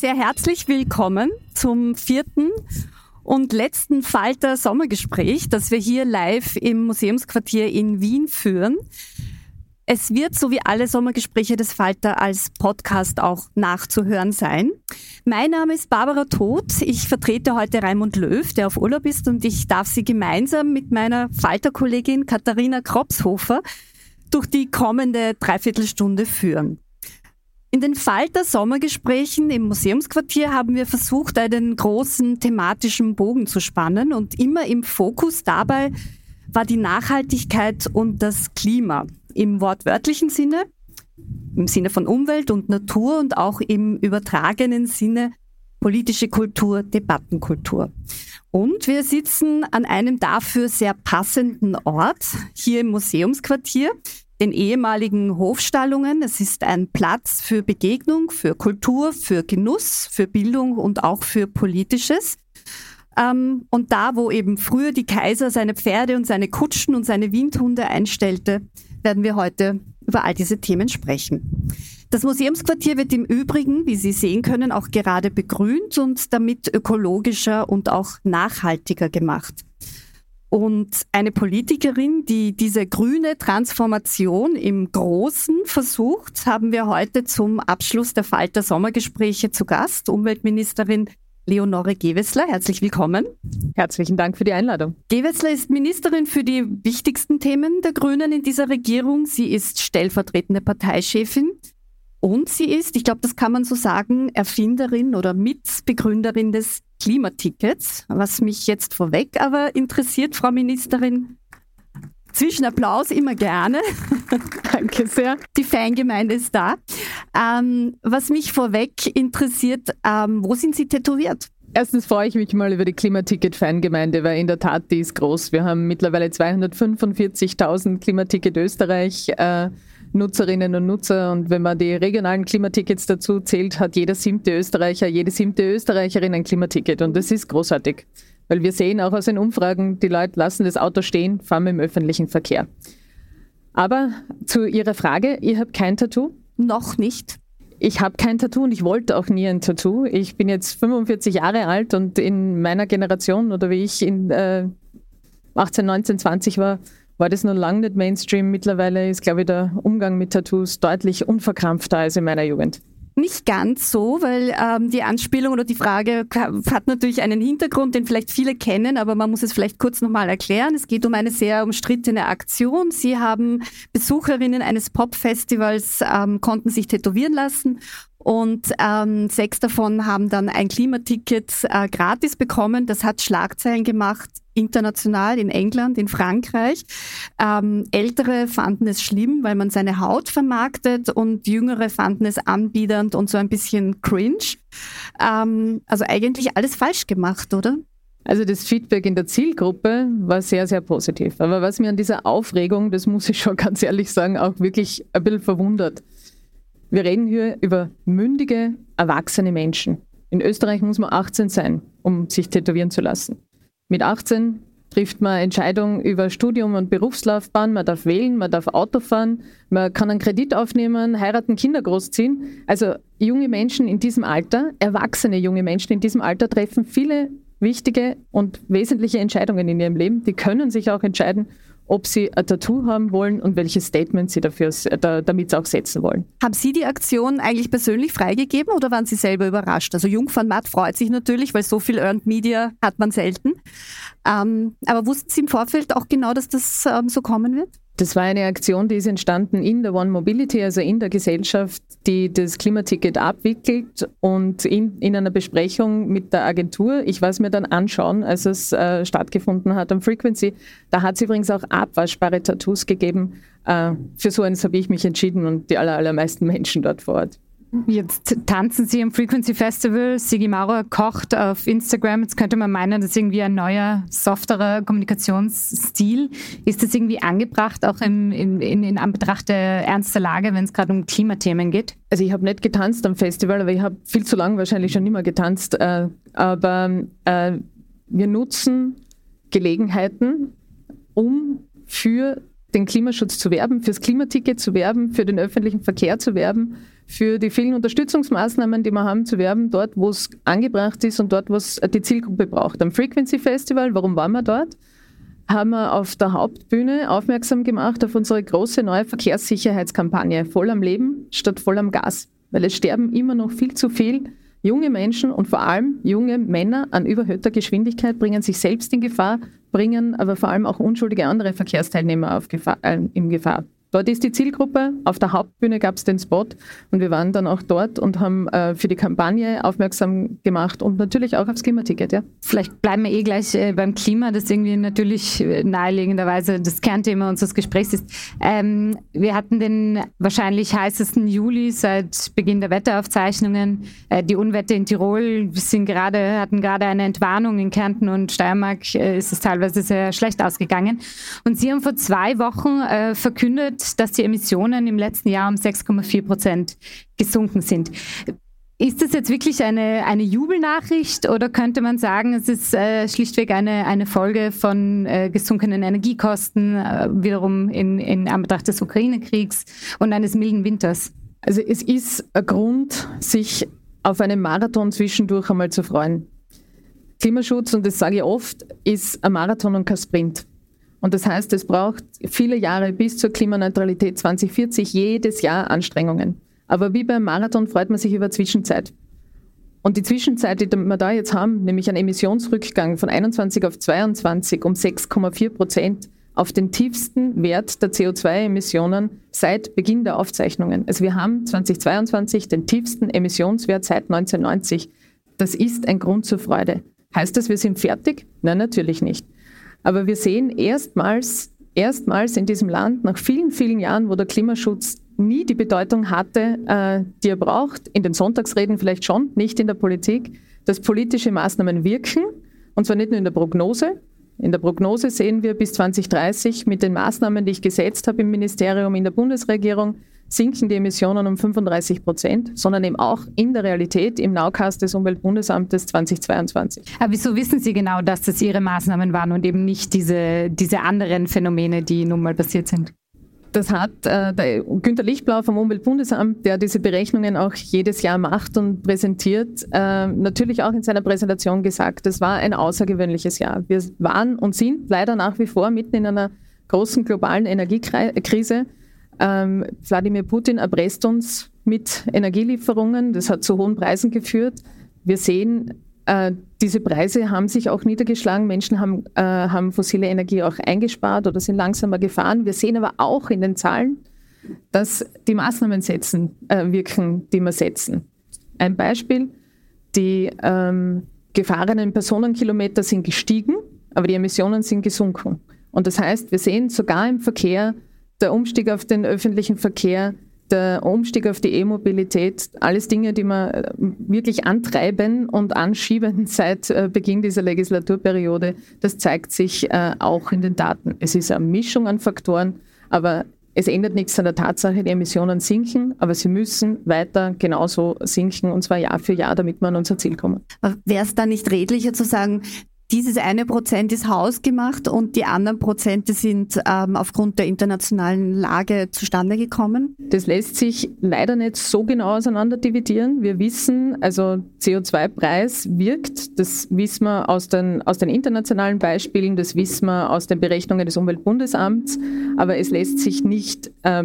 Sehr herzlich willkommen zum vierten und letzten Falter Sommergespräch, das wir hier live im Museumsquartier in Wien führen. Es wird, so wie alle Sommergespräche des Falter, als Podcast auch nachzuhören sein. Mein Name ist Barbara Todt. Ich vertrete heute Raimund Löw, der auf Urlaub ist, und ich darf Sie gemeinsam mit meiner Falter-Kollegin Katharina Kropshofer durch die kommende Dreiviertelstunde führen. In den Falter Sommergesprächen im Museumsquartier haben wir versucht, einen großen thematischen Bogen zu spannen und immer im Fokus dabei war die Nachhaltigkeit und das Klima im wortwörtlichen Sinne, im Sinne von Umwelt und Natur und auch im übertragenen Sinne politische Kultur, Debattenkultur. Und wir sitzen an einem dafür sehr passenden Ort hier im Museumsquartier den ehemaligen Hofstallungen. Es ist ein Platz für Begegnung, für Kultur, für Genuss, für Bildung und auch für Politisches. Ähm, und da, wo eben früher die Kaiser seine Pferde und seine Kutschen und seine Windhunde einstellte, werden wir heute über all diese Themen sprechen. Das Museumsquartier wird im Übrigen, wie Sie sehen können, auch gerade begrünt und damit ökologischer und auch nachhaltiger gemacht. Und eine Politikerin, die diese grüne Transformation im Großen versucht, haben wir heute zum Abschluss der Falter Sommergespräche zu Gast, Umweltministerin Leonore Gewessler. Herzlich willkommen. Herzlichen Dank für die Einladung. Gewessler ist Ministerin für die wichtigsten Themen der Grünen in dieser Regierung. Sie ist stellvertretende Parteichefin und sie ist, ich glaube, das kann man so sagen, Erfinderin oder Mitbegründerin des Klimatickets, was mich jetzt vorweg aber interessiert, Frau Ministerin. Zwischen Applaus immer gerne. Danke sehr. Die Fangemeinde ist da. Ähm, was mich vorweg interessiert, ähm, wo sind Sie tätowiert? Erstens freue ich mich mal über die Klimaticket-Fangemeinde, weil in der Tat die ist groß. Wir haben mittlerweile 245.000 Klimaticket Österreich. Äh, Nutzerinnen und Nutzer. Und wenn man die regionalen Klimatickets dazu zählt, hat jeder siebte Österreicher, jede siebte Österreicherin ein Klimaticket. Und das ist großartig, weil wir sehen auch aus den Umfragen, die Leute lassen das Auto stehen, fahren im öffentlichen Verkehr. Aber zu Ihrer Frage, ihr habt kein Tattoo? Noch nicht. Ich habe kein Tattoo und ich wollte auch nie ein Tattoo. Ich bin jetzt 45 Jahre alt und in meiner Generation oder wie ich in äh, 18, 19, 20 war, war das noch lange nicht Mainstream. Mittlerweile ist, glaube ich, der Umgang mit Tattoos deutlich unverkrampfter als in meiner Jugend. nicht ganz so, weil ähm, die Anspielung oder die Frage hat natürlich einen Hintergrund, den vielleicht viele kennen, aber man muss es vielleicht kurz nochmal erklären. Es geht um eine sehr umstrittene Aktion. Sie haben Besucherinnen eines Popfestivals, ähm, konnten sich tätowieren lassen und ähm, sechs davon haben dann ein Klimaticket äh, gratis bekommen. Das hat Schlagzeilen gemacht, international, in England, in Frankreich. Ähm, Ältere fanden es schlimm, weil man seine Haut vermarktet und Jüngere fanden es anbiedernd und so ein bisschen cringe. Ähm, also eigentlich alles falsch gemacht, oder? Also das Feedback in der Zielgruppe war sehr, sehr positiv. Aber was mir an dieser Aufregung, das muss ich schon ganz ehrlich sagen, auch wirklich ein bisschen verwundert. Wir reden hier über mündige, erwachsene Menschen. In Österreich muss man 18 sein, um sich tätowieren zu lassen. Mit 18 trifft man Entscheidungen über Studium und Berufslaufbahn, man darf wählen, man darf Auto fahren, man kann einen Kredit aufnehmen, heiraten, Kinder großziehen. Also junge Menschen in diesem Alter, erwachsene junge Menschen in diesem Alter treffen viele wichtige und wesentliche Entscheidungen in ihrem Leben. Die können sich auch entscheiden, ob sie ein Tattoo haben wollen und welches Statement sie dafür, damit auch setzen wollen. Haben Sie die Aktion eigentlich persönlich freigegeben oder waren Sie selber überrascht? Also Jungfernmatt freut sich natürlich, weil so viel Earned Media hat man selten. Ähm, aber wussten Sie im Vorfeld auch genau, dass das ähm, so kommen wird? Das war eine Aktion, die ist entstanden in der One Mobility, also in der Gesellschaft, die das Klimaticket abwickelt und in, in einer Besprechung mit der Agentur. Ich war es mir dann anschauen, als es äh, stattgefunden hat am Frequency. Da hat es übrigens auch abwaschbare Tattoos gegeben. Äh, für so eines habe ich mich entschieden und die aller, allermeisten Menschen dort vor Ort. Jetzt tanzen Sie am Frequency Festival. Sigi Maurer kocht auf Instagram. Jetzt könnte man meinen, das ist irgendwie ein neuer, softerer Kommunikationsstil. Ist das irgendwie angebracht, auch im, in, in, in Anbetracht der ernsten Lage, wenn es gerade um Klimathemen geht? Also ich habe nicht getanzt am Festival, aber ich habe viel zu lange wahrscheinlich schon mehr getanzt. Äh, aber äh, wir nutzen Gelegenheiten, um für den Klimaschutz zu werben, fürs Klimaticket zu werben, für den öffentlichen Verkehr zu werben für die vielen Unterstützungsmaßnahmen, die wir haben, zu werben, dort, wo es angebracht ist und dort, wo es die Zielgruppe braucht. Am Frequency Festival, warum waren wir dort? Haben wir auf der Hauptbühne aufmerksam gemacht auf unsere große neue Verkehrssicherheitskampagne Voll am Leben statt voll am Gas. Weil es sterben immer noch viel zu viel junge Menschen und vor allem junge Männer an überhöhter Geschwindigkeit, bringen sich selbst in Gefahr, bringen aber vor allem auch unschuldige andere Verkehrsteilnehmer auf Gefahr, äh, in Gefahr. Dort ist die Zielgruppe. Auf der Hauptbühne gab es den Spot und wir waren dann auch dort und haben äh, für die Kampagne aufmerksam gemacht und natürlich auch aufs Klimaticket. Ja. Vielleicht bleiben wir eh gleich äh, beim Klima, das irgendwie natürlich äh, naheliegenderweise das Kernthema unseres Gesprächs ist. Ähm, wir hatten den wahrscheinlich heißesten Juli seit Beginn der Wetteraufzeichnungen. Äh, die Unwetter in Tirol sind gerade, hatten gerade eine Entwarnung. In Kärnten und Steiermark äh, ist es teilweise sehr schlecht ausgegangen. Und Sie haben vor zwei Wochen äh, verkündet, dass die Emissionen im letzten Jahr um 6,4 Prozent gesunken sind. Ist das jetzt wirklich eine, eine Jubelnachricht oder könnte man sagen, es ist äh, schlichtweg eine, eine Folge von äh, gesunkenen Energiekosten, äh, wiederum in, in Anbetracht des Ukraine-Kriegs und eines milden Winters? Also es ist ein Grund, sich auf einen Marathon zwischendurch einmal zu freuen. Klimaschutz, und das sage ich oft, ist ein Marathon und kein Sprint. Und das heißt, es braucht viele Jahre bis zur Klimaneutralität 2040, jedes Jahr Anstrengungen. Aber wie beim Marathon freut man sich über Zwischenzeit. Und die Zwischenzeit, die wir da jetzt haben, nämlich einen Emissionsrückgang von 21 auf 22 um 6,4 Prozent auf den tiefsten Wert der CO2-Emissionen seit Beginn der Aufzeichnungen. Also wir haben 2022 den tiefsten Emissionswert seit 1990. Das ist ein Grund zur Freude. Heißt das, wir sind fertig? Nein, natürlich nicht. Aber wir sehen erstmals, erstmals in diesem Land, nach vielen, vielen Jahren, wo der Klimaschutz nie die Bedeutung hatte, äh, die er braucht, in den Sonntagsreden vielleicht schon, nicht in der Politik, dass politische Maßnahmen wirken, und zwar nicht nur in der Prognose. In der Prognose sehen wir bis 2030 mit den Maßnahmen, die ich gesetzt habe im Ministerium, in der Bundesregierung, sinken die Emissionen um 35 Prozent, sondern eben auch in der Realität im Nowcast des Umweltbundesamtes 2022. Aber wieso wissen Sie genau, dass das Ihre Maßnahmen waren und eben nicht diese, diese anderen Phänomene, die nun mal passiert sind? Das hat äh, der Günter Lichtblau vom Umweltbundesamt, der diese Berechnungen auch jedes Jahr macht und präsentiert, äh, natürlich auch in seiner Präsentation gesagt, das war ein außergewöhnliches Jahr. Wir waren und sind leider nach wie vor mitten in einer großen globalen Energiekrise. Ähm, Wladimir Putin erpresst uns mit Energielieferungen. Das hat zu hohen Preisen geführt. Wir sehen, äh, diese Preise haben sich auch niedergeschlagen. Menschen haben, äh, haben fossile Energie auch eingespart oder sind langsamer gefahren. Wir sehen aber auch in den Zahlen, dass die Maßnahmen setzen, äh, wirken, die wir setzen. Ein Beispiel, die ähm, gefahrenen Personenkilometer sind gestiegen, aber die Emissionen sind gesunken. Und das heißt, wir sehen sogar im Verkehr, der Umstieg auf den öffentlichen Verkehr, der Umstieg auf die E-Mobilität, alles Dinge, die wir äh, wirklich antreiben und anschieben seit äh, Beginn dieser Legislaturperiode, das zeigt sich äh, auch in den Daten. Es ist eine Mischung an Faktoren, aber es ändert nichts an der Tatsache, die Emissionen sinken, aber sie müssen weiter genauso sinken und zwar Jahr für Jahr, damit wir an unser Ziel kommen. Wäre es da nicht redlicher zu sagen, dieses eine Prozent ist hausgemacht und die anderen Prozente sind ähm, aufgrund der internationalen Lage zustande gekommen? Das lässt sich leider nicht so genau auseinander dividieren. Wir wissen, also CO2-Preis wirkt, das wissen wir aus den, aus den internationalen Beispielen, das wissen wir aus den Berechnungen des Umweltbundesamts, aber es lässt sich nicht äh,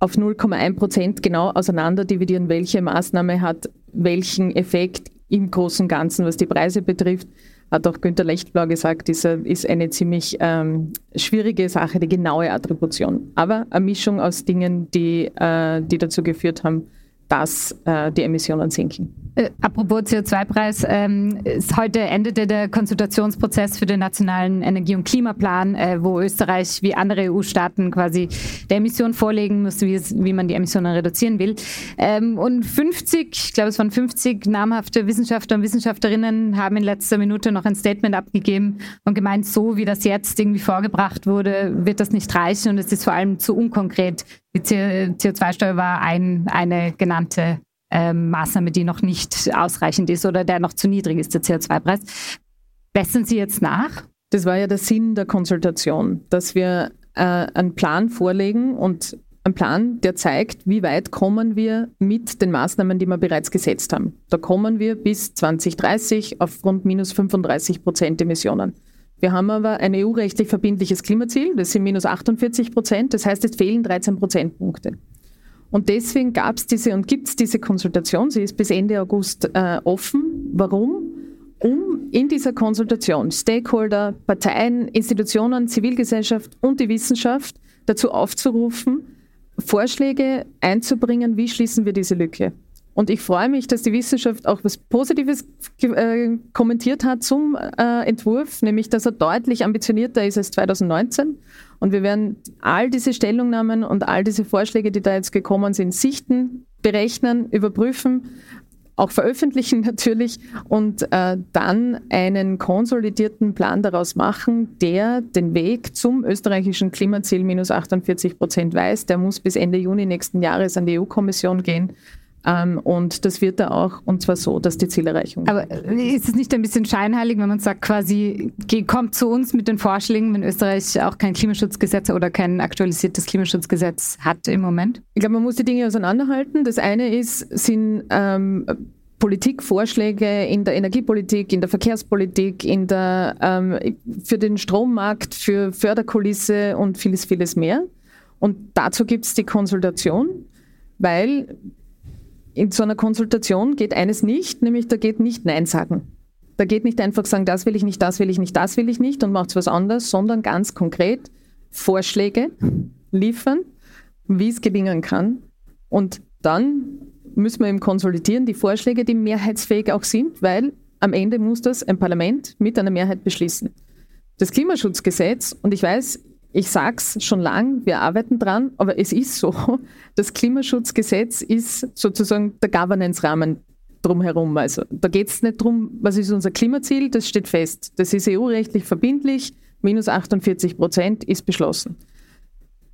auf 0,1 Prozent genau auseinander dividieren, welche Maßnahme hat welchen Effekt im Großen und Ganzen, was die Preise betrifft hat auch Günter Lechtblau gesagt, ist, ist eine ziemlich ähm, schwierige Sache, die genaue Attribution. Aber eine Mischung aus Dingen, die, äh, die dazu geführt haben, dass äh, die Emissionen sinken. Äh, apropos CO2-Preis, ähm, heute endete der Konsultationsprozess für den nationalen Energie- und Klimaplan, äh, wo Österreich wie andere EU-Staaten quasi der Emission vorlegen muss, wie, wie man die Emissionen reduzieren will. Ähm, und 50, ich glaube es waren 50 namhafte Wissenschaftler und Wissenschaftlerinnen haben in letzter Minute noch ein Statement abgegeben und gemeint, so wie das jetzt irgendwie vorgebracht wurde, wird das nicht reichen und es ist vor allem zu unkonkret. Die CO2-Steuer war ein, eine genannte ähm, Maßnahme, die noch nicht ausreichend ist oder der noch zu niedrig ist, der CO2-Preis. Bessern Sie jetzt nach? Das war ja der Sinn der Konsultation, dass wir äh, einen Plan vorlegen und einen Plan, der zeigt, wie weit kommen wir mit den Maßnahmen, die wir bereits gesetzt haben. Da kommen wir bis 2030 auf rund minus 35 Prozent Emissionen. Wir haben aber ein EU-rechtlich verbindliches Klimaziel, das sind minus 48 Prozent, das heißt, es fehlen 13 Prozentpunkte. Und deswegen gab es diese und gibt es diese Konsultation, sie ist bis Ende August äh, offen. Warum? Um in dieser Konsultation Stakeholder, Parteien, Institutionen, Zivilgesellschaft und die Wissenschaft dazu aufzurufen, Vorschläge einzubringen, wie schließen wir diese Lücke. Und ich freue mich, dass die Wissenschaft auch was Positives äh, kommentiert hat zum äh, Entwurf, nämlich dass er deutlich ambitionierter ist als 2019. Und wir werden all diese Stellungnahmen und all diese Vorschläge, die da jetzt gekommen sind, sichten, berechnen, überprüfen, auch veröffentlichen natürlich und äh, dann einen konsolidierten Plan daraus machen, der den Weg zum österreichischen Klimaziel minus 48 Prozent weist. Der muss bis Ende Juni nächsten Jahres an die EU-Kommission gehen. Ähm, und das wird da auch, und zwar so, dass die Zielerreichung. Aber ist es nicht ein bisschen scheinheilig, wenn man sagt, quasi, kommt zu uns mit den Vorschlägen, wenn Österreich auch kein Klimaschutzgesetz oder kein aktualisiertes Klimaschutzgesetz hat im Moment? Ich glaube, man muss die Dinge auseinanderhalten. Das eine ist, sind ähm, Politikvorschläge in der Energiepolitik, in der Verkehrspolitik, in der, ähm, für den Strommarkt, für Förderkulisse und vieles, vieles mehr. Und dazu gibt es die Konsultation, weil in so einer Konsultation geht eines nicht, nämlich da geht nicht Nein sagen. Da geht nicht einfach sagen, das will ich nicht, das will ich nicht, das will ich nicht und macht was anderes, sondern ganz konkret Vorschläge liefern, wie es gelingen kann. Und dann müssen wir eben konsolidieren, die Vorschläge, die mehrheitsfähig auch sind, weil am Ende muss das ein Parlament mit einer Mehrheit beschließen. Das Klimaschutzgesetz, und ich weiß, ich sage es schon lang, wir arbeiten dran, aber es ist so, das Klimaschutzgesetz ist sozusagen der Governance-Rahmen drumherum. Also da geht es nicht darum, was ist unser Klimaziel, das steht fest. Das ist EU-rechtlich verbindlich, minus 48 Prozent ist beschlossen.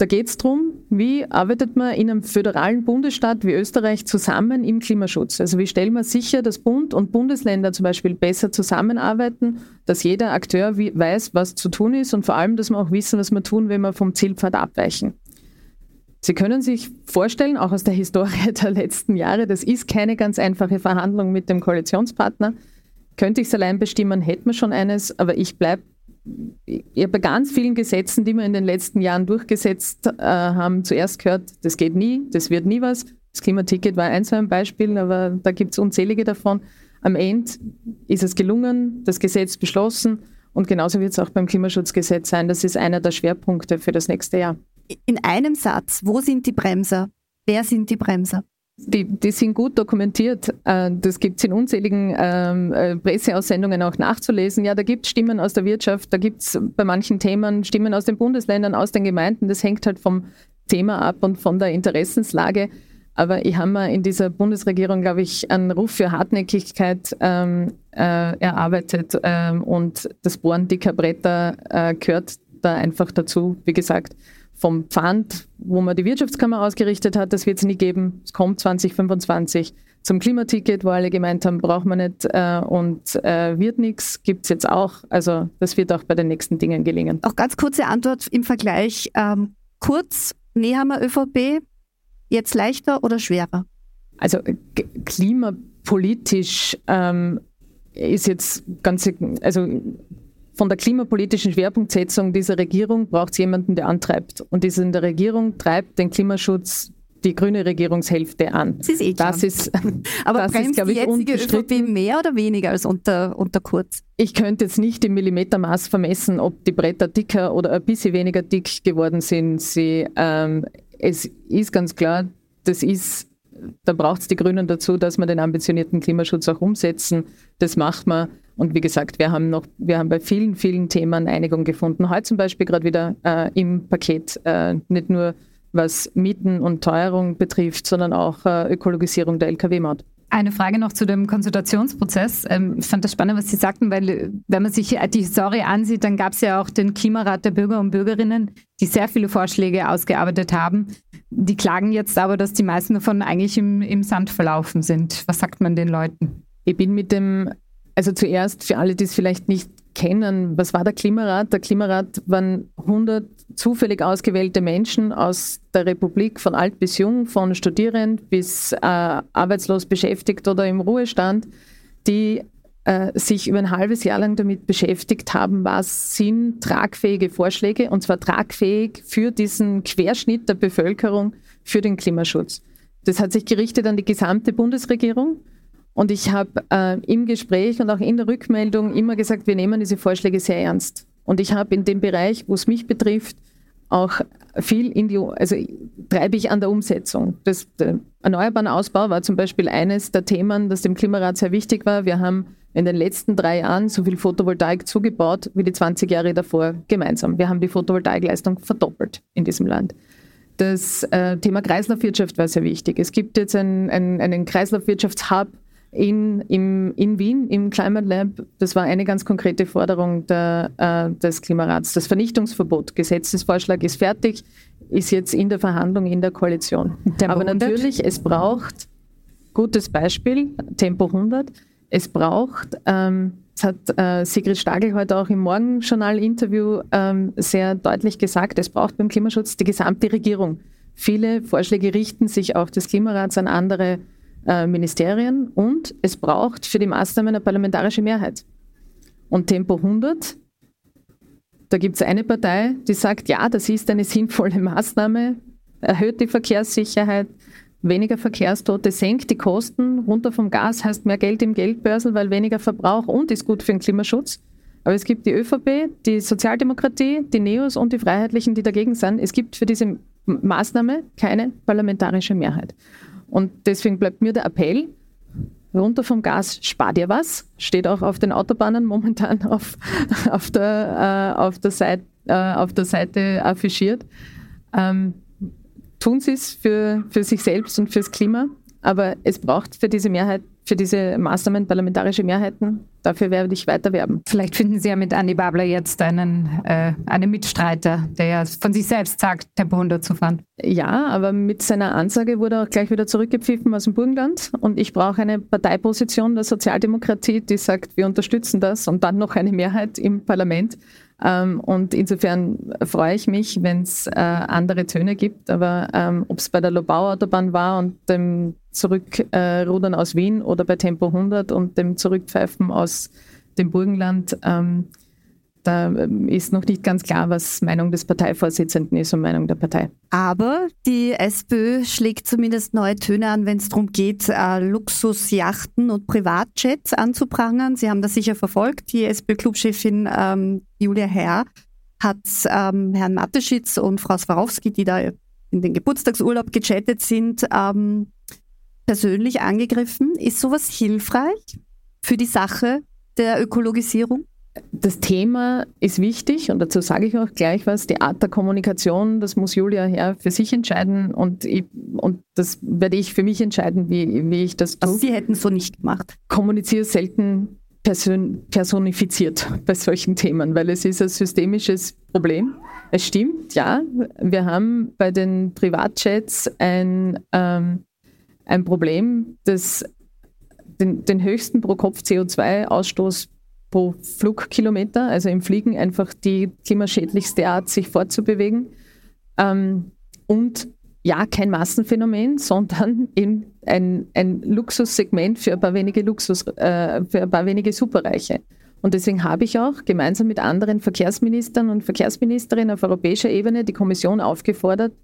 Da geht es darum, wie arbeitet man in einem föderalen Bundesstaat wie Österreich zusammen im Klimaschutz. Also wie stellen wir sicher, dass Bund und Bundesländer zum Beispiel besser zusammenarbeiten, dass jeder Akteur weiß, was zu tun ist und vor allem, dass wir auch wissen, was wir tun, wenn wir vom Zielpfad abweichen. Sie können sich vorstellen, auch aus der Historie der letzten Jahre, das ist keine ganz einfache Verhandlung mit dem Koalitionspartner. Könnte ich es allein bestimmen, hätten wir schon eines, aber ich bleibe ja, bei ganz vielen Gesetzen, die wir in den letzten Jahren durchgesetzt äh, haben, zuerst gehört, das geht nie, das wird nie was. Das Klimaticket war ein so ein Beispiel, aber da gibt es unzählige davon. Am Ende ist es gelungen, das Gesetz beschlossen und genauso wird es auch beim Klimaschutzgesetz sein. Das ist einer der Schwerpunkte für das nächste Jahr. In einem Satz, wo sind die Bremser? Wer sind die Bremser? Die, die sind gut dokumentiert. Äh, das gibt es in unzähligen ähm, äh, Presseaussendungen auch nachzulesen. Ja, da gibt es Stimmen aus der Wirtschaft, da gibt es bei manchen Themen Stimmen aus den Bundesländern, aus den Gemeinden. Das hängt halt vom Thema ab und von der Interessenslage. Aber ich habe mir in dieser Bundesregierung, glaube ich, einen Ruf für Hartnäckigkeit ähm, äh, erarbeitet. Ähm, und das Bohren dicker Bretter äh, gehört da einfach dazu. Wie gesagt, vom Pfand, wo man die Wirtschaftskammer ausgerichtet hat, das wird es nie geben. Es kommt 2025. Zum Klimaticket, wo alle gemeint haben, braucht man nicht äh, und äh, wird nichts, gibt es jetzt auch. Also das wird auch bei den nächsten Dingen gelingen. Auch ganz kurze Antwort im Vergleich. Ähm, kurz, Nehammer ÖVP, jetzt leichter oder schwerer? Also klimapolitisch ähm, ist jetzt ganz, also von der klimapolitischen Schwerpunktsetzung dieser Regierung braucht es jemanden, der antreibt. Und diese in der Regierung treibt den Klimaschutz die grüne Regierungshälfte an. Das ist eh klar. Das ist, Aber das bremst ist, die jetzige ÖVP mehr oder weniger als unter, unter Kurz? Ich könnte jetzt nicht im Millimetermaß vermessen, ob die Bretter dicker oder ein bisschen weniger dick geworden sind. Sie, ähm, es ist ganz klar, das ist, da braucht es die Grünen dazu, dass wir den ambitionierten Klimaschutz auch umsetzen. Das macht man. Und wie gesagt, wir haben noch, wir haben bei vielen, vielen Themen Einigung gefunden. Heute zum Beispiel gerade wieder äh, im Paket, äh, nicht nur was Mieten und Teuerung betrifft, sondern auch äh, Ökologisierung der Lkw-Maut. Eine Frage noch zu dem Konsultationsprozess. Ähm, ich fand das spannend, was Sie sagten, weil wenn man sich die Story ansieht, dann gab es ja auch den Klimarat der Bürger und Bürgerinnen, die sehr viele Vorschläge ausgearbeitet haben. Die klagen jetzt aber, dass die meisten davon eigentlich im, im Sand verlaufen sind. Was sagt man den Leuten? Ich bin mit dem, also zuerst für alle, die es vielleicht nicht kennen, was war der Klimarat? Der Klimarat waren 100 zufällig ausgewählte Menschen aus der Republik, von alt bis jung, von Studierend bis äh, arbeitslos beschäftigt oder im Ruhestand, die äh, sich über ein halbes Jahr lang damit beschäftigt haben, was sind tragfähige Vorschläge, und zwar tragfähig für diesen Querschnitt der Bevölkerung für den Klimaschutz. Das hat sich gerichtet an die gesamte Bundesregierung. Und ich habe äh, im Gespräch und auch in der Rückmeldung immer gesagt, wir nehmen diese Vorschläge sehr ernst. Und ich habe in dem Bereich, wo es mich betrifft, auch viel in die, also treibe ich an der Umsetzung. Das, der erneuerbaren Ausbau war zum Beispiel eines der Themen, das dem Klimarat sehr wichtig war. Wir haben in den letzten drei Jahren so viel Photovoltaik zugebaut wie die 20 Jahre davor gemeinsam. Wir haben die Photovoltaikleistung verdoppelt in diesem Land. Das äh, Thema Kreislaufwirtschaft war sehr wichtig. Es gibt jetzt ein, ein, einen Kreislaufwirtschaftshub in, im, in Wien im Climate Lab. Das war eine ganz konkrete Forderung der, äh, des Klimarats. Das Vernichtungsverbot, Gesetzesvorschlag ist fertig, ist jetzt in der Verhandlung in der Koalition. Tempo Aber natürlich, es braucht, gutes Beispiel, Tempo 100, es braucht, ähm, das hat äh, Sigrid Stagel heute auch im Morgenjournal-Interview ähm, sehr deutlich gesagt, es braucht beim Klimaschutz die gesamte Regierung. Viele Vorschläge richten sich auch des Klimarats an andere äh, Ministerien und es braucht für die Maßnahmen eine parlamentarische Mehrheit. Und Tempo 100, da gibt es eine Partei, die sagt, ja, das ist eine sinnvolle Maßnahme, erhöht die Verkehrssicherheit, weniger Verkehrstote, senkt die Kosten, runter vom Gas heißt mehr Geld im Geldbörsel, weil weniger Verbrauch und ist gut für den Klimaschutz. Aber es gibt die ÖVP, die Sozialdemokratie, die Neos und die Freiheitlichen, die dagegen sind. Es gibt für diese Maßnahme keine parlamentarische Mehrheit. Und deswegen bleibt mir der Appell, runter vom Gas, spart ihr was, steht auch auf den Autobahnen momentan auf, auf, der, äh, auf, der, Seite, äh, auf der Seite affichiert. Ähm, tun Sie es für, für sich selbst und fürs Klima, aber es braucht für diese Mehrheit für diese Maßnahmen parlamentarische Mehrheiten. Dafür werde ich weiter werben. Vielleicht finden Sie ja mit Andy Babler jetzt einen, äh, einen Mitstreiter, der ja von sich selbst sagt, Tempo 100 zu fahren. Ja, aber mit seiner Ansage wurde er auch gleich wieder zurückgepfiffen aus dem Burgenland. Und ich brauche eine Parteiposition der Sozialdemokratie, die sagt, wir unterstützen das und dann noch eine Mehrheit im Parlament. Ähm, und insofern freue ich mich, wenn es äh, andere Töne gibt. Aber ähm, ob es bei der Lobau-Autobahn war und dem Zurückrudern äh, aus Wien oder bei Tempo 100 und dem Zurückpfeifen aus dem Burgenland, ähm, da ist noch nicht ganz klar, was Meinung des Parteivorsitzenden ist und Meinung der Partei. Aber die SPÖ schlägt zumindest neue Töne an, wenn es darum geht, äh, Luxusjachten und Privatjets anzuprangern. Sie haben das sicher verfolgt. Die SPÖ-Clubchefin ähm, Julia Herr hat ähm, Herrn Mateschitz und Frau Swarovski, die da in den Geburtstagsurlaub gechattet sind, ähm, persönlich angegriffen. Ist sowas hilfreich für die Sache der Ökologisierung? Das Thema ist wichtig und dazu sage ich auch gleich was. Die Art der Kommunikation, das muss Julia Herr für sich entscheiden und, ich, und das werde ich für mich entscheiden, wie, wie ich das tue. Also Sie hätten es so nicht gemacht. Kommuniziere selten person personifiziert bei solchen Themen, weil es ist ein systemisches Problem. Es stimmt, ja, wir haben bei den Privatjets ein, ähm, ein Problem, das den, den höchsten Pro-Kopf-CO2-Ausstoß pro Flugkilometer, also im Fliegen einfach die klimaschädlichste Art, sich fortzubewegen. Ähm, und ja, kein Massenphänomen, sondern eben ein, ein Luxussegment für ein paar wenige Luxus, äh, für ein paar wenige Superreiche. Und deswegen habe ich auch gemeinsam mit anderen Verkehrsministern und Verkehrsministerinnen auf europäischer Ebene die Kommission aufgefordert,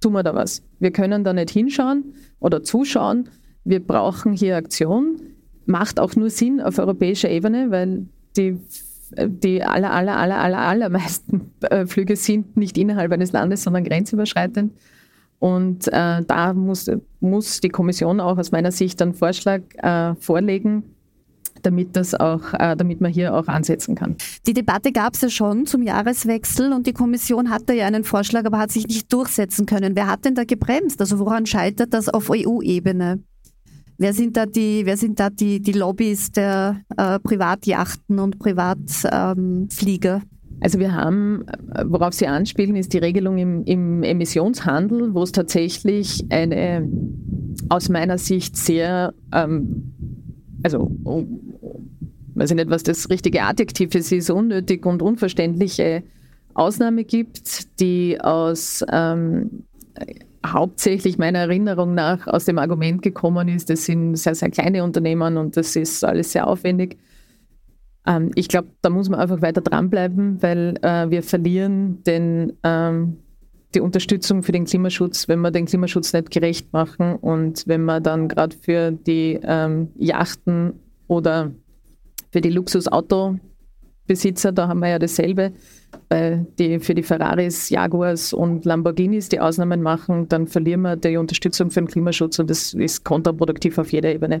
tun wir da was. Wir können da nicht hinschauen oder zuschauen. Wir brauchen hier Aktion macht auch nur Sinn auf europäischer Ebene, weil die, die aller, aller, aller, aller, allermeisten äh, Flüge sind nicht innerhalb eines Landes, sondern grenzüberschreitend. Und äh, da muss, muss die Kommission auch aus meiner Sicht einen Vorschlag äh, vorlegen, damit das auch, äh, damit man hier auch ansetzen kann. Die Debatte gab es ja schon zum Jahreswechsel und die Kommission hatte ja einen Vorschlag, aber hat sich nicht durchsetzen können. Wer hat denn da gebremst? Also woran scheitert das auf EU-Ebene? Wer sind da die, wer sind da die, die Lobbys der äh, Privatjachten und Privatflieger? Ähm, also wir haben, worauf Sie anspielen, ist die Regelung im, im Emissionshandel, wo es tatsächlich eine aus meiner Sicht sehr, ähm, also weiß ich nicht, was das richtige Adjektiv ist, ist unnötig und unverständliche Ausnahme gibt, die aus ähm, hauptsächlich meiner Erinnerung nach aus dem Argument gekommen ist, das sind sehr, sehr kleine Unternehmen und das ist alles sehr aufwendig. Ähm, ich glaube, da muss man einfach weiter dranbleiben, weil äh, wir verlieren den, ähm, die Unterstützung für den Klimaschutz, wenn wir den Klimaschutz nicht gerecht machen und wenn wir dann gerade für die ähm, Yachten oder für die Luxusautobesitzer, da haben wir ja dasselbe, bei die, für die Ferraris, Jaguars und Lamborghinis die Ausnahmen machen, dann verlieren wir die Unterstützung für den Klimaschutz und das ist kontraproduktiv auf jeder Ebene.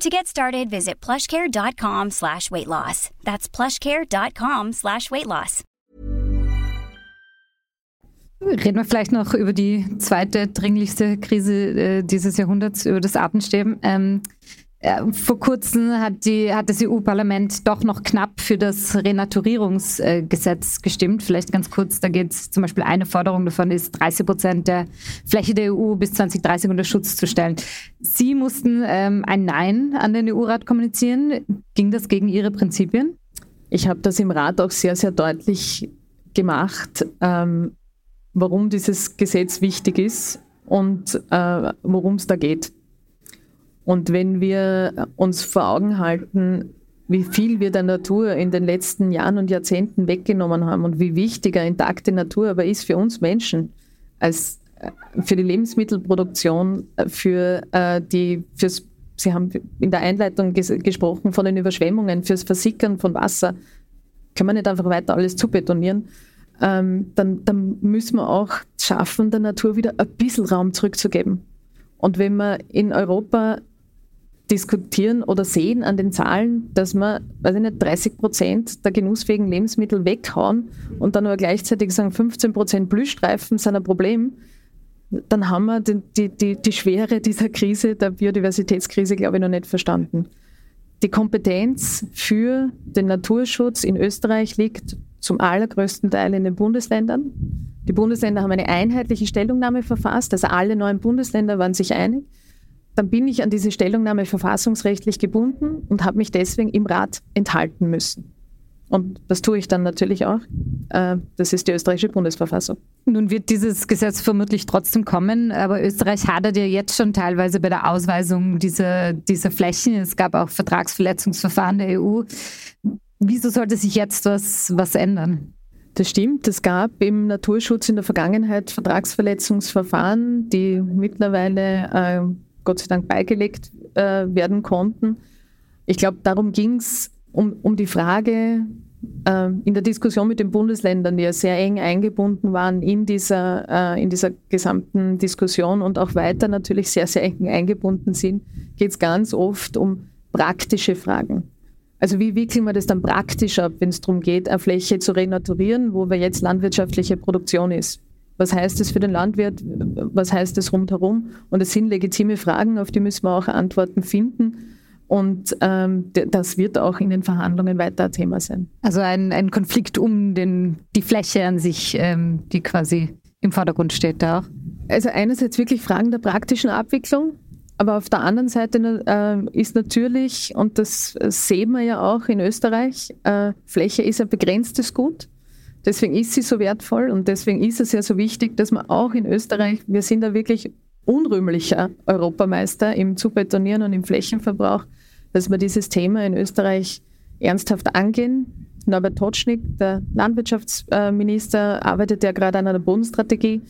To get started, visit plushcare.com slash weight loss. That's plushcare.com slash weight loss. Reden wir vielleicht noch über die zweite dringlichste Krise äh, dieses Jahrhunderts, über das Artensterben. Ähm, vor kurzem hat, die, hat das EU-Parlament doch noch knapp für das Renaturierungsgesetz gestimmt. Vielleicht ganz kurz, da geht es zum Beispiel eine Forderung davon ist, 30 Prozent der Fläche der EU bis 2030 unter Schutz zu stellen. Sie mussten ähm, ein Nein an den EU-Rat kommunizieren. Ging das gegen Ihre Prinzipien? Ich habe das im Rat auch sehr, sehr deutlich gemacht, ähm, warum dieses Gesetz wichtig ist und äh, worum es da geht. Und wenn wir uns vor Augen halten, wie viel wir der Natur in den letzten Jahren und Jahrzehnten weggenommen haben und wie wichtig eine intakte Natur aber ist für uns Menschen, als äh, für die Lebensmittelproduktion, äh, für äh, die, fürs, Sie haben in der Einleitung ges gesprochen von den Überschwemmungen, fürs Versickern von Wasser, können wir nicht einfach weiter alles zubetonieren. Ähm, dann, dann müssen wir auch schaffen, der Natur wieder ein bisschen Raum zurückzugeben. Und wenn wir in Europa diskutieren oder sehen an den Zahlen, dass wir, weiß ich nicht, 30 Prozent der genussfähigen Lebensmittel weghauen und dann aber gleichzeitig sagen, 15 Prozent Blühstreifen sind ein Problem, dann haben wir die, die, die, die Schwere dieser Krise, der Biodiversitätskrise, glaube ich, noch nicht verstanden. Die Kompetenz für den Naturschutz in Österreich liegt zum allergrößten Teil in den Bundesländern. Die Bundesländer haben eine einheitliche Stellungnahme verfasst, also alle neuen Bundesländer waren sich einig. Dann bin ich an diese Stellungnahme verfassungsrechtlich gebunden und habe mich deswegen im Rat enthalten müssen. Und das tue ich dann natürlich auch. Äh, das ist die österreichische Bundesverfassung. Nun wird dieses Gesetz vermutlich trotzdem kommen, aber Österreich hadert ja jetzt schon teilweise bei der Ausweisung dieser, dieser Flächen. Es gab auch Vertragsverletzungsverfahren der EU. Wieso sollte sich jetzt was, was ändern? Das stimmt. Es gab im Naturschutz in der Vergangenheit Vertragsverletzungsverfahren, die mittlerweile äh, Gott sei Dank beigelegt äh, werden konnten. Ich glaube, darum ging es um, um die Frage äh, in der Diskussion mit den Bundesländern, die ja sehr eng eingebunden waren in dieser, äh, in dieser gesamten Diskussion und auch weiter natürlich sehr, sehr eng eingebunden sind, geht es ganz oft um praktische Fragen. Also wie wickeln wir das dann praktisch ab, wenn es darum geht, eine Fläche zu renaturieren, wo wir jetzt landwirtschaftliche Produktion ist? Was heißt das für den Landwirt? Was heißt das rundherum? Und es sind legitime Fragen, auf die müssen wir auch Antworten finden. Und ähm, das wird auch in den Verhandlungen weiter ein Thema sein. Also ein, ein Konflikt um den, die Fläche an sich, ähm, die quasi im Vordergrund steht da auch. Also einerseits wirklich Fragen der praktischen Abwicklung, aber auf der anderen Seite äh, ist natürlich, und das sehen wir ja auch in Österreich, äh, Fläche ist ein begrenztes Gut. Deswegen ist sie so wertvoll und deswegen ist es ja so wichtig, dass man auch in Österreich, wir sind da wirklich unrühmlicher Europameister im Zubetonieren und im Flächenverbrauch, dass wir dieses Thema in Österreich ernsthaft angehen. Norbert Totschnig, der Landwirtschaftsminister, arbeitet ja gerade an einer Bodenstrategie.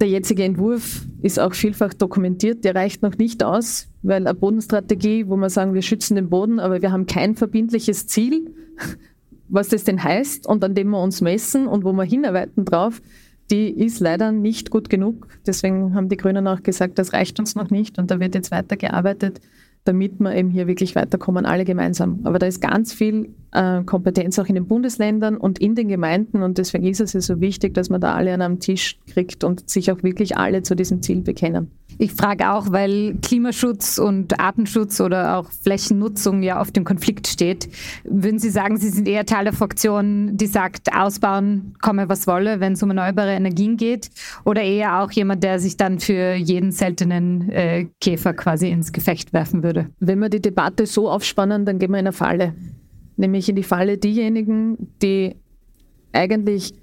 Der jetzige Entwurf ist auch vielfach dokumentiert, der reicht noch nicht aus, weil eine Bodenstrategie, wo wir sagen, wir schützen den Boden, aber wir haben kein verbindliches Ziel, was das denn heißt und an dem wir uns messen und wo wir hinarbeiten drauf, die ist leider nicht gut genug. Deswegen haben die Grünen auch gesagt, das reicht uns noch nicht und da wird jetzt weitergearbeitet damit wir eben hier wirklich weiterkommen, alle gemeinsam. Aber da ist ganz viel äh, Kompetenz auch in den Bundesländern und in den Gemeinden und deswegen ist es ja so wichtig, dass man da alle an einem Tisch kriegt und sich auch wirklich alle zu diesem Ziel bekennen. Ich frage auch, weil Klimaschutz und Artenschutz oder auch Flächennutzung ja auf dem Konflikt steht. Würden Sie sagen, Sie sind eher Teil der Fraktion, die sagt, ausbauen, komme was wolle, wenn es um erneuerbare Energien geht? Oder eher auch jemand, der sich dann für jeden seltenen äh, Käfer quasi ins Gefecht werfen würde? Wenn wir die Debatte so aufspannen, dann gehen wir in eine Falle. Nämlich in die Falle diejenigen, die eigentlich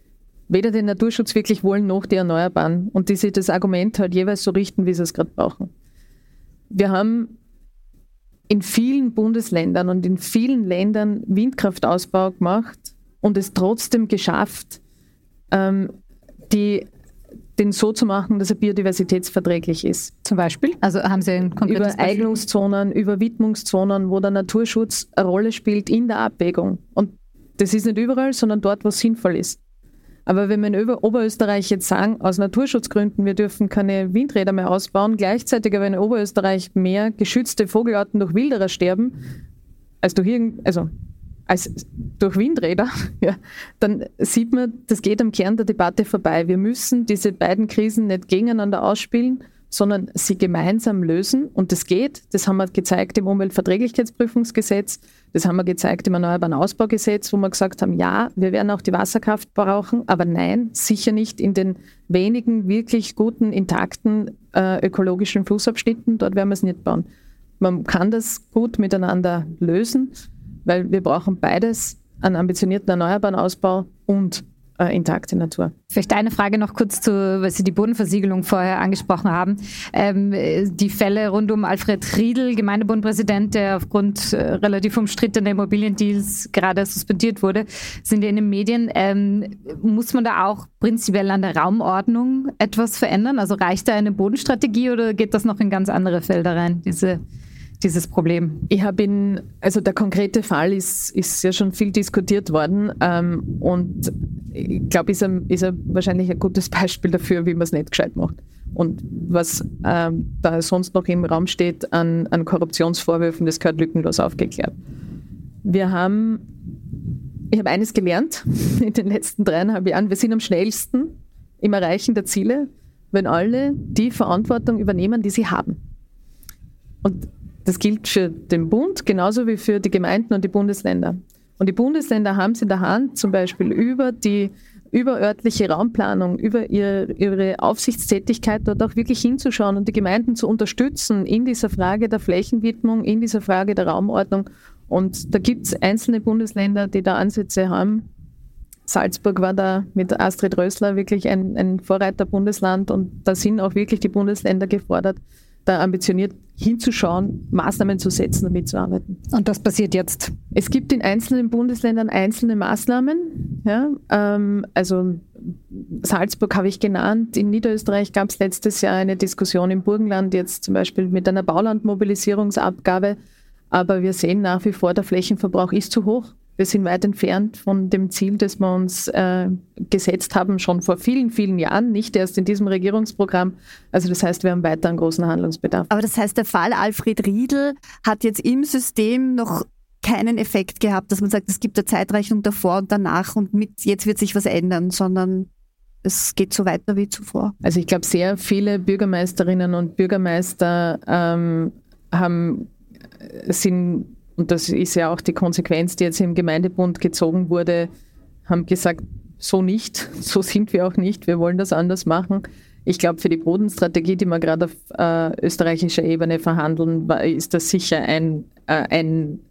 weder den Naturschutz wirklich wollen noch die Erneuerbaren und die sich das Argument halt jeweils so richten, wie sie es gerade brauchen. Wir haben in vielen Bundesländern und in vielen Ländern Windkraftausbau gemacht und es trotzdem geschafft, ähm, die, den so zu machen, dass er biodiversitätsverträglich ist. Zum Beispiel? Also haben Sie ein konkretes Über Eignungszonen, über Widmungszonen, wo der Naturschutz eine Rolle spielt in der Abwägung. Und das ist nicht überall, sondern dort, wo es sinnvoll ist. Aber wenn wir in Oberösterreich jetzt sagen, aus Naturschutzgründen, wir dürfen keine Windräder mehr ausbauen, gleichzeitig aber in Oberösterreich mehr geschützte Vogelarten durch Wilderer sterben, als durch, irgend, also als durch Windräder, ja, dann sieht man, das geht am Kern der Debatte vorbei. Wir müssen diese beiden Krisen nicht gegeneinander ausspielen, sondern sie gemeinsam lösen. Und das geht. Das haben wir gezeigt im Umweltverträglichkeitsprüfungsgesetz. Das haben wir gezeigt im Erneuerbaren Ausbaugesetz, wo wir gesagt haben, ja, wir werden auch die Wasserkraft brauchen, aber nein, sicher nicht in den wenigen wirklich guten, intakten äh, ökologischen Flussabschnitten. Dort werden wir es nicht bauen. Man kann das gut miteinander lösen, weil wir brauchen beides, einen ambitionierten erneuerbaren Ausbau und äh, intakte Natur. Vielleicht eine Frage noch kurz zu, weil Sie die Bodenversiegelung vorher angesprochen haben. Ähm, die Fälle rund um Alfred Riedel, Gemeindebundpräsident, der aufgrund äh, relativ umstrittener Immobiliendeals gerade suspendiert wurde, sind ja in den Medien. Ähm, muss man da auch prinzipiell an der Raumordnung etwas verändern? Also reicht da eine Bodenstrategie oder geht das noch in ganz andere Felder rein, diese dieses Problem? Ich habe ihn, also der konkrete Fall ist, ist ja schon viel diskutiert worden ähm, und ich glaube, ist er, ist er wahrscheinlich ein gutes Beispiel dafür, wie man es nicht gescheit macht. Und was ähm, da sonst noch im Raum steht an, an Korruptionsvorwürfen, das gehört lückenlos aufgeklärt. Wir haben, ich habe eines gelernt in den letzten dreieinhalb Jahren, wir sind am schnellsten im Erreichen der Ziele, wenn alle die Verantwortung übernehmen, die sie haben. Und das gilt für den Bund genauso wie für die Gemeinden und die Bundesländer. Und die Bundesländer haben es in der Hand, zum Beispiel über die überörtliche Raumplanung, über ihre, ihre Aufsichtstätigkeit dort auch wirklich hinzuschauen und die Gemeinden zu unterstützen in dieser Frage der Flächenwidmung, in dieser Frage der Raumordnung. Und da gibt es einzelne Bundesländer, die da Ansätze haben. Salzburg war da mit Astrid Rösler wirklich ein, ein Vorreiterbundesland und da sind auch wirklich die Bundesländer gefordert, da ambitioniert hinzuschauen, Maßnahmen zu setzen und mitzuarbeiten. Und das passiert jetzt? Es gibt in einzelnen Bundesländern einzelne Maßnahmen. Ja, ähm, also Salzburg habe ich genannt. In Niederösterreich gab es letztes Jahr eine Diskussion im Burgenland, jetzt zum Beispiel mit einer Baulandmobilisierungsabgabe. Aber wir sehen nach wie vor, der Flächenverbrauch ist zu hoch. Wir sind weit entfernt von dem Ziel, das wir uns äh, gesetzt haben, schon vor vielen, vielen Jahren, nicht erst in diesem Regierungsprogramm. Also das heißt, wir haben weiter einen großen Handlungsbedarf. Aber das heißt, der Fall Alfred Riedel hat jetzt im System noch keinen Effekt gehabt, dass man sagt, es gibt eine Zeitrechnung davor und danach und mit jetzt wird sich was ändern, sondern es geht so weiter wie zuvor. Also ich glaube, sehr viele Bürgermeisterinnen und Bürgermeister ähm, haben, sind und das ist ja auch die Konsequenz, die jetzt im Gemeindebund gezogen wurde, haben gesagt, so nicht, so sind wir auch nicht, wir wollen das anders machen. Ich glaube, für die Bodenstrategie, die wir gerade auf äh, österreichischer Ebene verhandeln, ist das sicher ein, äh, ein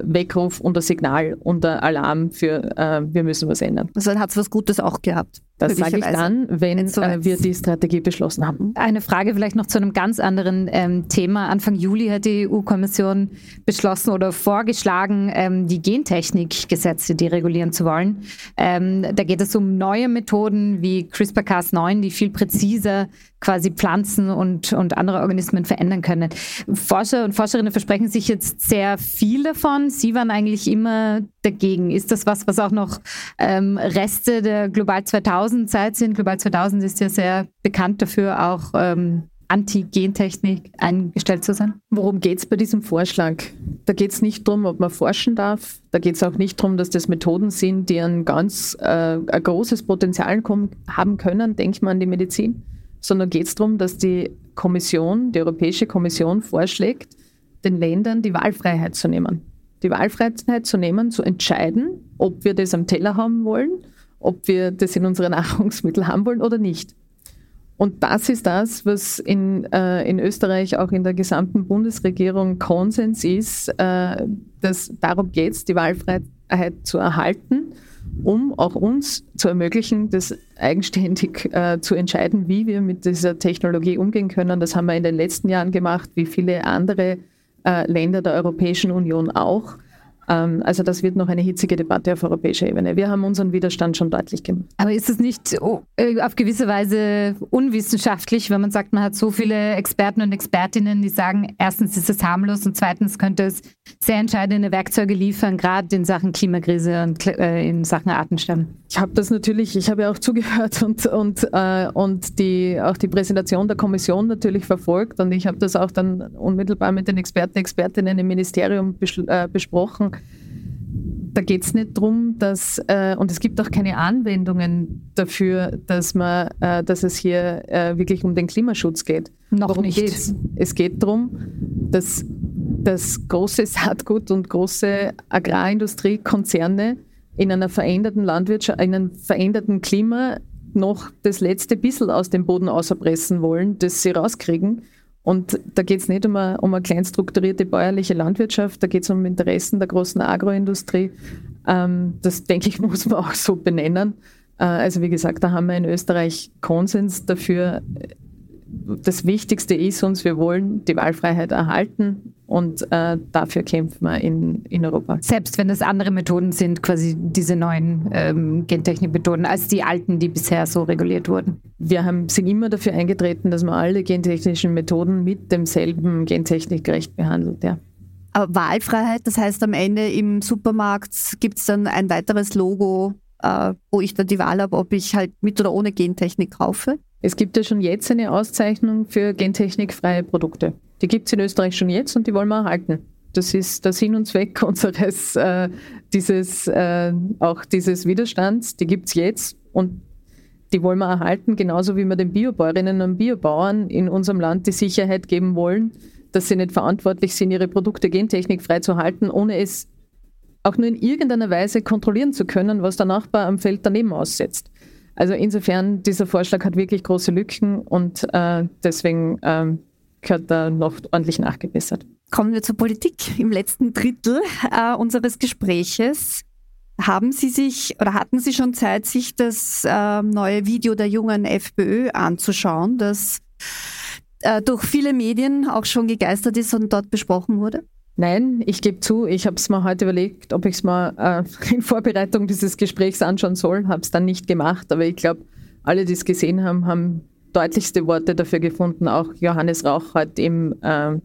Weckruf und ein Signal und ein Alarm für, äh, wir müssen was ändern. Also hat es was Gutes auch gehabt. Das sage ich dann, wenn so äh, wir die Strategie beschlossen haben. Eine Frage vielleicht noch zu einem ganz anderen ähm, Thema. Anfang Juli hat die EU-Kommission beschlossen oder vorgeschlagen, ähm, die Gentechnikgesetze deregulieren zu wollen. Ähm, da geht es um neue Methoden wie CRISPR-Cas9, die viel präziser quasi Pflanzen und, und andere Organismen verändern können. Forscher und Forscherinnen versprechen sich jetzt sehr viel davon. Sie waren eigentlich immer dagegen. Ist das was, was auch noch ähm, Reste der Global 2000 Zeit sind? Global 2000 ist ja sehr bekannt dafür, auch ähm, Anti-Gentechnik eingestellt zu sein? Worum geht es bei diesem Vorschlag? Da geht es nicht darum, ob man forschen darf. Da geht es auch nicht darum, dass das Methoden sind, die ein ganz äh, ein großes Potenzial haben können. Denkt man an die Medizin sondern geht es darum, dass die Kommission, die Europäische Kommission vorschlägt, den Ländern die Wahlfreiheit zu nehmen. Die Wahlfreiheit zu nehmen, zu entscheiden, ob wir das am Teller haben wollen, ob wir das in unsere Nahrungsmittel haben wollen oder nicht. Und das ist das, was in, äh, in Österreich auch in der gesamten Bundesregierung Konsens ist, äh, dass darum geht es, die Wahlfreiheit zu erhalten um auch uns zu ermöglichen, das eigenständig äh, zu entscheiden, wie wir mit dieser Technologie umgehen können. Das haben wir in den letzten Jahren gemacht, wie viele andere äh, Länder der Europäischen Union auch. Ähm, also das wird noch eine hitzige Debatte auf europäischer Ebene. Wir haben unseren Widerstand schon deutlich gemacht. Aber ist es nicht oh, äh, auf gewisse Weise unwissenschaftlich, wenn man sagt, man hat so viele Experten und Expertinnen, die sagen, erstens ist es harmlos und zweitens könnte es sehr entscheidende Werkzeuge liefern, gerade in Sachen Klimakrise und äh, in Sachen Artensterben? Ich habe das natürlich, ich habe ja auch zugehört und, und, äh, und die, auch die Präsentation der Kommission natürlich verfolgt und ich habe das auch dann unmittelbar mit den Experten, Expertinnen im Ministerium bes äh, besprochen da geht es nicht darum, dass, äh, und es gibt auch keine Anwendungen dafür, dass, man, äh, dass es hier äh, wirklich um den Klimaschutz geht. Noch Worum nicht. Geht's? Es geht darum, dass, dass große Saatgut- und große Agrarindustriekonzerne in einer veränderten Landwirtschaft, in einem veränderten Klima noch das letzte bisschen aus dem Boden auserpressen wollen, das sie rauskriegen und da geht es nicht um eine, um eine klein bäuerliche Landwirtschaft, da geht es um Interessen der großen Agroindustrie. Ähm, das, denke ich, muss man auch so benennen. Äh, also wie gesagt, da haben wir in Österreich Konsens dafür, das Wichtigste ist uns, wir wollen die Wahlfreiheit erhalten und äh, dafür kämpfen wir in, in Europa. Selbst wenn es andere Methoden sind, quasi diese neuen ähm, Gentechnikmethoden, als die alten, die bisher so reguliert wurden. Wir haben, sind immer dafür eingetreten, dass man alle gentechnischen Methoden mit demselben Gentechnikrecht behandelt. Ja. Aber Wahlfreiheit, das heißt am Ende im Supermarkt gibt es dann ein weiteres Logo, äh, wo ich dann die Wahl habe, ob ich halt mit oder ohne Gentechnik kaufe? Es gibt ja schon jetzt eine Auszeichnung für gentechnikfreie Produkte. Die gibt es in Österreich schon jetzt und die wollen wir erhalten. Das ist der Sinn und Zweck unseres, äh, dieses, äh, auch dieses Widerstands. Die gibt es jetzt und die wollen wir erhalten, genauso wie wir den Biobäuerinnen und Biobauern in unserem Land die Sicherheit geben wollen, dass sie nicht verantwortlich sind, ihre Produkte gentechnikfrei zu halten, ohne es auch nur in irgendeiner Weise kontrollieren zu können, was der Nachbar am Feld daneben aussetzt. Also insofern, dieser Vorschlag hat wirklich große Lücken und äh, deswegen ähm, gehört da noch ordentlich nachgebessert. Kommen wir zur Politik im letzten Drittel äh, unseres Gespräches. Haben Sie sich oder hatten Sie schon Zeit, sich das äh, neue Video der jungen FPÖ anzuschauen, das äh, durch viele Medien auch schon gegeistert ist und dort besprochen wurde? Nein, ich gebe zu, ich habe es mir heute überlegt, ob ich es mal äh, in Vorbereitung dieses Gesprächs anschauen soll, habe es dann nicht gemacht, aber ich glaube, alle, die es gesehen haben, haben deutlichste Worte dafür gefunden, auch Johannes Rauch heute im äh,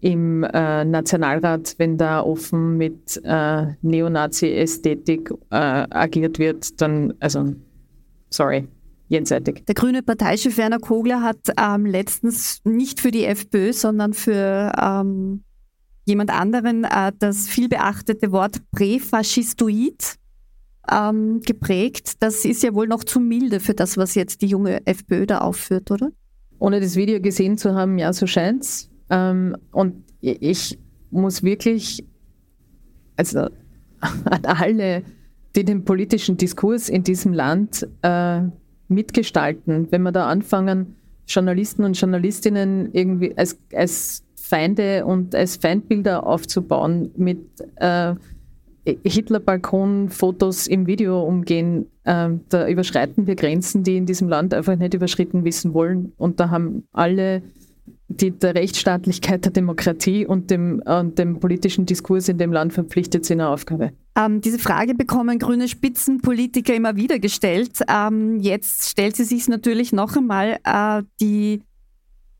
im äh, Nationalrat, wenn da offen mit äh, Neonazi-Ästhetik äh, agiert wird, dann, also, sorry, jenseitig. Der grüne Parteichef Werner Kogler hat ähm, letztens nicht für die FPÖ, sondern für ähm, jemand anderen äh, das viel beachtete Wort Präfaschistoid ähm, geprägt. Das ist ja wohl noch zu milde für das, was jetzt die junge FPÖ da aufführt, oder? Ohne das Video gesehen zu haben, ja, so scheint's. Ähm, und ich muss wirklich, also an alle, die den politischen Diskurs in diesem Land äh, mitgestalten, wenn wir da anfangen, Journalisten und Journalistinnen irgendwie als, als Feinde und als Feindbilder aufzubauen, mit äh, Hitler-Balkon-Fotos im Video umgehen, äh, da überschreiten wir Grenzen, die in diesem Land einfach nicht überschritten wissen wollen. Und da haben alle die der Rechtsstaatlichkeit, der Demokratie und dem, und dem politischen Diskurs in dem Land verpflichtet sind, eine Aufgabe. Ähm, diese Frage bekommen grüne Spitzenpolitiker immer wieder gestellt. Ähm, jetzt stellt sie sich natürlich noch einmal. Äh, die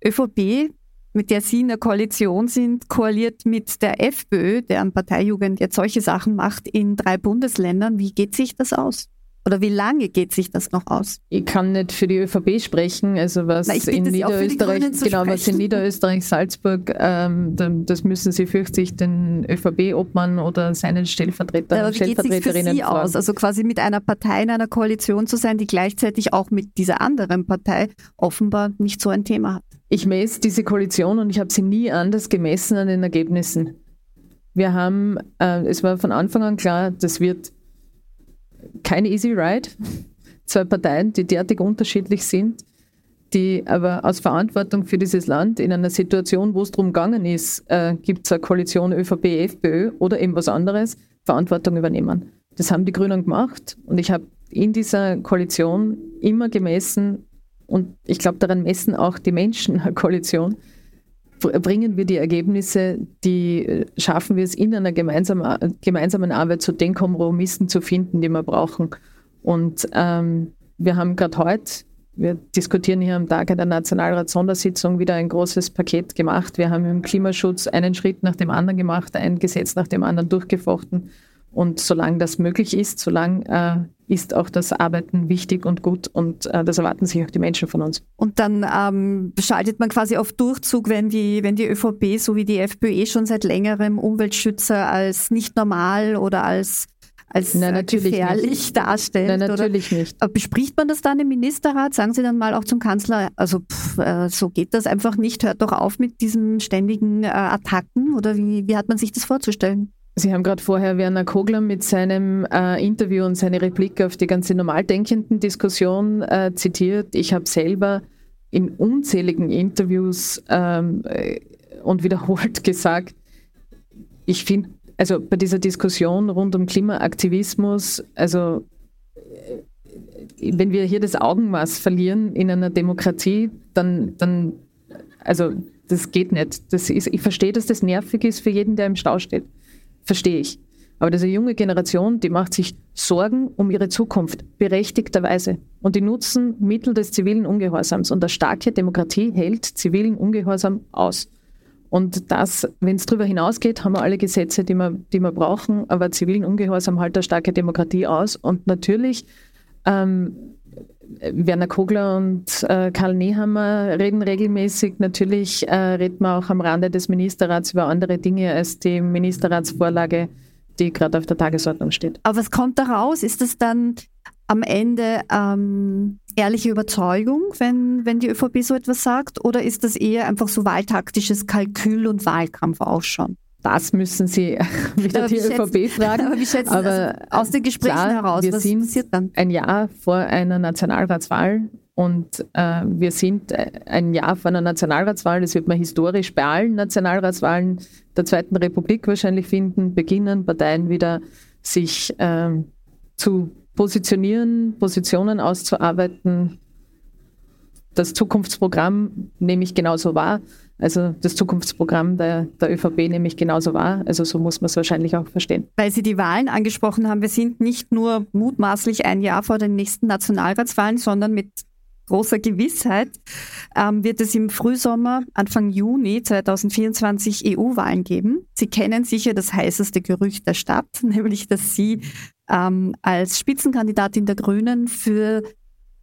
ÖVP, mit der Sie in der Koalition sind, koaliert mit der FPÖ, deren Parteijugend jetzt solche Sachen macht, in drei Bundesländern. Wie geht sich das aus? Oder wie lange geht sich das noch aus? Ich kann nicht für die ÖVP sprechen. Also was Na, in Niederösterreich, genau, was in Niederösterreich, Salzburg, ähm, das müssen Sie fürchte ich den ÖVP-Obmann oder seinen Stellvertreter aber wie Stellvertreterinnen für Sie aus? Also quasi mit einer Partei in einer Koalition zu sein, die gleichzeitig auch mit dieser anderen Partei offenbar nicht so ein Thema hat. Ich messe diese Koalition und ich habe sie nie anders gemessen an den Ergebnissen. Wir haben, äh, es war von Anfang an klar, das wird kein Easy Ride. Zwei Parteien, die derartig unterschiedlich sind, die aber aus Verantwortung für dieses Land in einer Situation, wo es darum gegangen ist, äh, gibt es eine Koalition ÖVP, FPÖ oder eben was anderes, Verantwortung übernehmen. Das haben die Grünen gemacht und ich habe in dieser Koalition immer gemessen und ich glaube, daran messen auch die Menschen eine Koalition, bringen wir die Ergebnisse, die äh, schaffen wir es in einer gemeinsamen, gemeinsamen Arbeit zu den Kompromissen zu finden, die wir brauchen. Und ähm, wir haben gerade heute, wir diskutieren hier am Tag der Nationalrat-Sondersitzung wieder ein großes Paket gemacht. Wir haben im Klimaschutz einen Schritt nach dem anderen gemacht, ein Gesetz nach dem anderen durchgefochten. Und solange das möglich ist, solange äh, ist auch das Arbeiten wichtig und gut und äh, das erwarten sich auch die Menschen von uns. Und dann ähm, schaltet man quasi auf Durchzug, wenn die, wenn die ÖVP so wie die FPÖ schon seit längerem Umweltschützer als nicht normal oder als als Nein, gefährlich nicht. darstellt. Nein, natürlich oder? nicht. Bespricht man das dann im Ministerrat? Sagen Sie dann mal auch zum Kanzler, also pff, äh, so geht das einfach nicht, hört doch auf mit diesen ständigen äh, Attacken oder wie, wie hat man sich das vorzustellen? Sie haben gerade vorher Werner Kogler mit seinem äh, Interview und seine Replik auf die ganze normal denkenden Diskussion äh, zitiert. Ich habe selber in unzähligen Interviews ähm, äh, und wiederholt gesagt, ich finde, also bei dieser Diskussion rund um Klimaaktivismus, also äh, wenn wir hier das Augenmaß verlieren in einer Demokratie, dann, dann also das geht nicht. Das ist, ich verstehe, dass das nervig ist für jeden, der im Stau steht verstehe ich. Aber diese junge Generation, die macht sich Sorgen um ihre Zukunft, berechtigterweise. Und die nutzen Mittel des zivilen Ungehorsams. Und eine starke Demokratie hält zivilen Ungehorsam aus. Und das, wenn es darüber hinausgeht, haben wir alle Gesetze, die wir, die wir brauchen, aber zivilen Ungehorsam hält eine starke Demokratie aus. Und natürlich, ähm, Werner Kogler und äh, Karl Nehammer reden regelmäßig. Natürlich äh, reden wir auch am Rande des Ministerrats über andere Dinge als die Ministerratsvorlage, die gerade auf der Tagesordnung steht. Aber was kommt da raus? Ist es dann am Ende ähm, ehrliche Überzeugung, wenn, wenn die ÖVP so etwas sagt? Oder ist das eher einfach so wahltaktisches Kalkül und Wahlkampf auch schon? Das müssen Sie wieder die ÖVP fragen. Aber wie schätzen Aber also aus den Gesprächen klar, heraus, wir was sind passiert dann? ein Jahr vor einer Nationalratswahl und äh, wir sind äh, ein Jahr vor einer Nationalratswahl. Das wird man historisch bei allen Nationalratswahlen der Zweiten Republik wahrscheinlich finden. Beginnen Parteien wieder sich ähm, zu positionieren, Positionen auszuarbeiten. Das Zukunftsprogramm nehme ich genauso wahr. Also das Zukunftsprogramm der, der ÖVP nehme ich genauso wahr. Also so muss man es wahrscheinlich auch verstehen. Weil Sie die Wahlen angesprochen haben, wir sind nicht nur mutmaßlich ein Jahr vor den nächsten Nationalratswahlen, sondern mit großer Gewissheit ähm, wird es im Frühsommer, Anfang Juni 2024 EU-Wahlen geben. Sie kennen sicher das heißeste Gerücht der Stadt, nämlich dass Sie ähm, als Spitzenkandidatin der Grünen für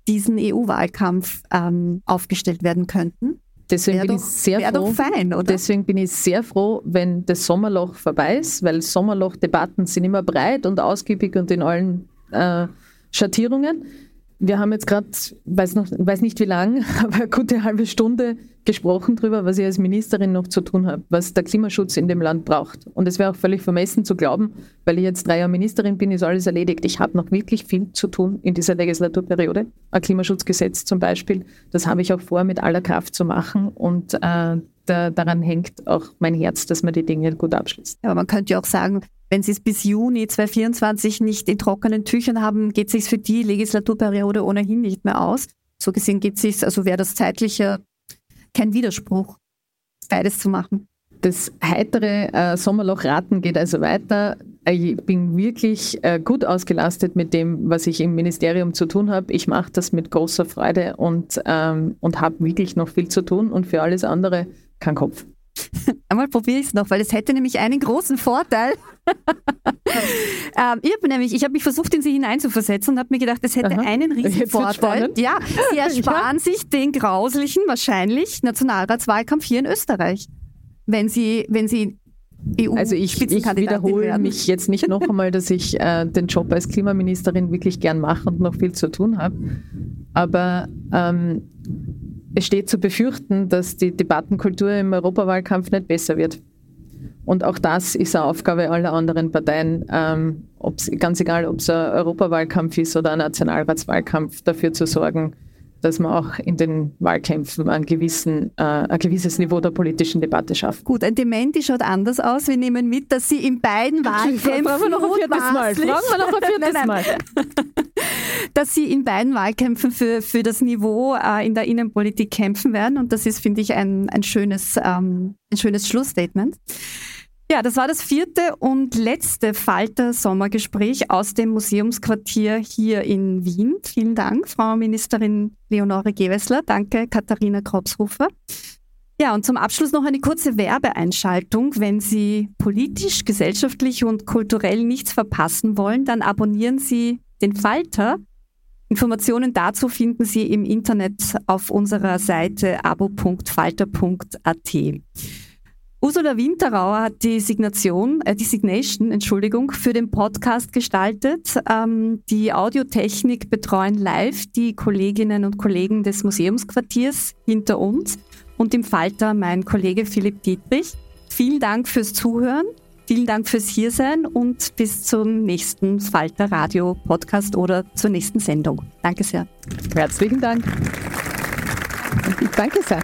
diesen EU-Wahlkampf ähm, aufgestellt werden könnten. Deswegen Wäre bin doch, ich sehr wär froh. fein? Deswegen bin ich sehr froh, wenn das Sommerloch vorbei ist, weil Sommerloch-Debatten sind immer breit und ausgiebig und in allen äh, Schattierungen. Wir haben jetzt gerade, weiß, noch- weiß nicht wie lang, aber eine gute halbe Stunde gesprochen darüber, was ich als Ministerin noch zu tun habe, was der Klimaschutz in dem Land braucht. Und es wäre auch völlig vermessen zu glauben, weil ich jetzt drei Jahre Ministerin bin, ist alles erledigt. Ich habe noch wirklich viel zu tun in dieser Legislaturperiode. Ein Klimaschutzgesetz zum Beispiel, das habe ich auch vor, mit aller Kraft zu machen. Und äh, da, daran hängt auch mein Herz, dass man die Dinge gut abschließt. Ja, aber man könnte ja auch sagen, wenn Sie es bis Juni 2024 nicht in trockenen Tüchern haben, geht es sich für die Legislaturperiode ohnehin nicht mehr aus. So gesehen geht es sich, also wäre das zeitliche kein Widerspruch, beides zu machen. Das heitere äh, Sommerloch-Raten geht also weiter. Ich bin wirklich äh, gut ausgelastet mit dem, was ich im Ministerium zu tun habe. Ich mache das mit großer Freude und, ähm, und habe wirklich noch viel zu tun und für alles andere kein Kopf. Einmal probiere ich es noch, weil es hätte nämlich einen großen Vorteil. ähm, ich habe nämlich, ich habe mich versucht, in sie hineinzuversetzen und habe mir gedacht, es hätte Aha. einen riesen Vorteil. Ja, sie ersparen sich den grauslichen, wahrscheinlich Nationalratswahlkampf hier in Österreich, wenn sie, wenn sie EU Also ich, ich wiederhole werden. mich jetzt nicht noch einmal, dass ich äh, den Job als Klimaministerin wirklich gern mache und noch viel zu tun habe. Aber ähm, es steht zu befürchten, dass die Debattenkultur im Europawahlkampf nicht besser wird. Und auch das ist eine Aufgabe aller anderen Parteien, ähm, ganz egal, ob es ein Europawahlkampf ist oder ein Nationalratswahlkampf, dafür zu sorgen, dass man auch in den Wahlkämpfen ein, gewissen, äh, ein gewisses Niveau der politischen Debatte schafft. Gut, ein Dementi schaut anders aus. Wir nehmen mit, dass Sie in beiden Wahlkämpfen Fragen wir noch ein viertes Mal. mutmaßlich- Fragen wir noch ein viertes Nein, nein. Mal. dass Sie in beiden Wahlkämpfen für, für das Niveau äh, in der Innenpolitik kämpfen werden. Und das ist, finde ich, ein, ein, schönes, ähm, ein schönes Schlussstatement. Ja, das war das vierte und letzte Falter-Sommergespräch aus dem Museumsquartier hier in Wien. Vielen Dank, Frau Ministerin Leonore Gewessler. Danke, Katharina Kropshofer. Ja, und zum Abschluss noch eine kurze Werbeeinschaltung. Wenn Sie politisch, gesellschaftlich und kulturell nichts verpassen wollen, dann abonnieren Sie den Falter. Informationen dazu finden Sie im Internet auf unserer Seite abo.falter.at. Ursula Winterauer hat die Signation, äh, die Signation, Entschuldigung, für den Podcast gestaltet. Ähm, die Audiotechnik betreuen live die Kolleginnen und Kollegen des Museumsquartiers hinter uns und im Falter mein Kollege Philipp Dietrich. Vielen Dank fürs Zuhören, vielen Dank fürs Hiersein und bis zum nächsten Falter Radio Podcast oder zur nächsten Sendung. Danke sehr. Herzlichen Dank. Danke sehr.